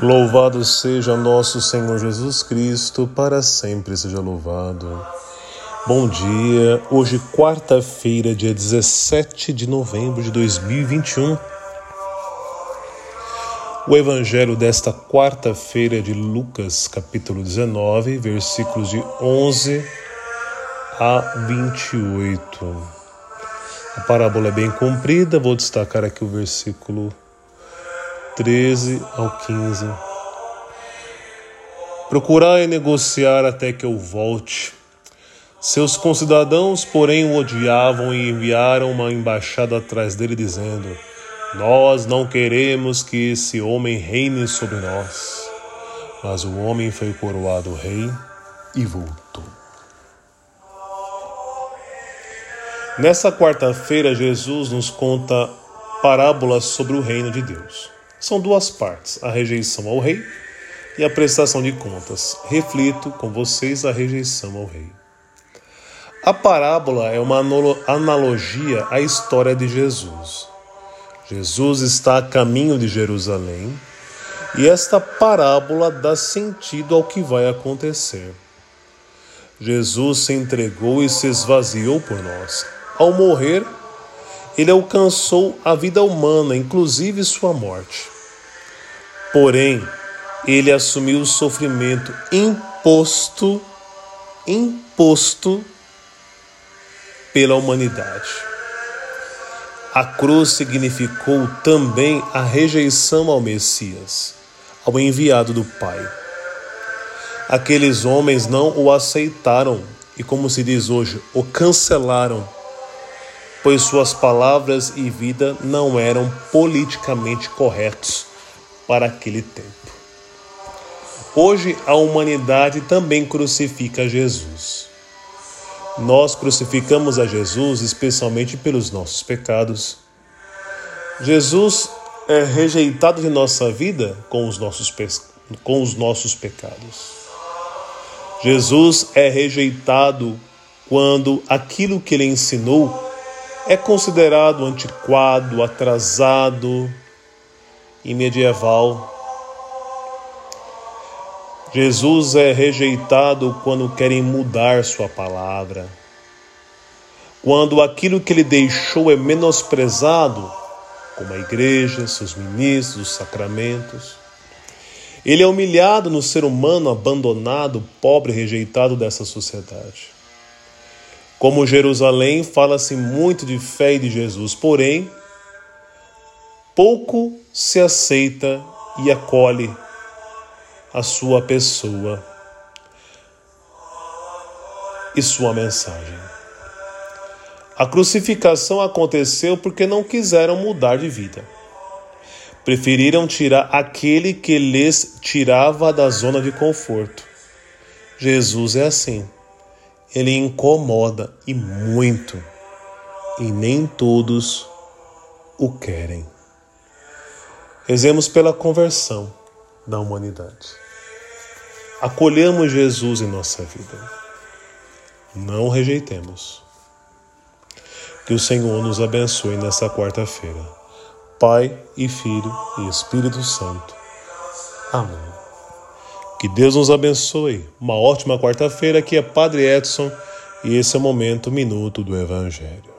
Louvado seja nosso Senhor Jesus Cristo, para sempre seja louvado. Bom dia, hoje quarta-feira, dia 17 de novembro de 2021. O evangelho desta quarta-feira é de Lucas, capítulo 19, versículos de 11 a 28. A parábola é bem comprida, vou destacar aqui o versículo 13 ao 15. Procurai negociar até que eu volte. Seus concidadãos, porém, o odiavam e enviaram uma embaixada atrás dele, dizendo: Nós não queremos que esse homem reine sobre nós. Mas o homem foi coroado rei e voltou. Nessa quarta-feira, Jesus nos conta parábolas sobre o reino de Deus. São duas partes: a rejeição ao rei e a prestação de contas. Reflito com vocês a rejeição ao rei. A parábola é uma analogia à história de Jesus. Jesus está a caminho de Jerusalém e esta parábola dá sentido ao que vai acontecer. Jesus se entregou e se esvaziou por nós. Ao morrer, ele alcançou a vida humana, inclusive sua morte. Porém, ele assumiu o sofrimento imposto, imposto pela humanidade. A cruz significou também a rejeição ao Messias, ao enviado do Pai. Aqueles homens não o aceitaram e, como se diz hoje, o cancelaram, pois suas palavras e vida não eram politicamente corretos para aquele tempo. Hoje a humanidade também crucifica Jesus. Nós crucificamos a Jesus especialmente pelos nossos pecados. Jesus é rejeitado de nossa vida com os nossos, pe... com os nossos pecados. Jesus é rejeitado quando aquilo que ele ensinou é considerado antiquado, atrasado, e medieval. Jesus é rejeitado quando querem mudar sua palavra. Quando aquilo que ele deixou é menosprezado, como a igreja, seus ministros, os sacramentos. Ele é humilhado no ser humano abandonado, pobre, rejeitado dessa sociedade. Como Jerusalém, fala-se muito de fé e de Jesus, porém, pouco se aceita e acolhe a sua pessoa e sua mensagem. A crucificação aconteceu porque não quiseram mudar de vida. Preferiram tirar aquele que lhes tirava da zona de conforto. Jesus é assim. Ele incomoda e muito, e nem todos o querem. Rezemos pela conversão da humanidade. Acolhamos Jesus em nossa vida. Não rejeitemos. Que o Senhor nos abençoe nessa quarta-feira. Pai e Filho e Espírito Santo. Amém. Que Deus nos abençoe. Uma ótima quarta-feira. Aqui é Padre Edson e esse é o momento, minuto do Evangelho.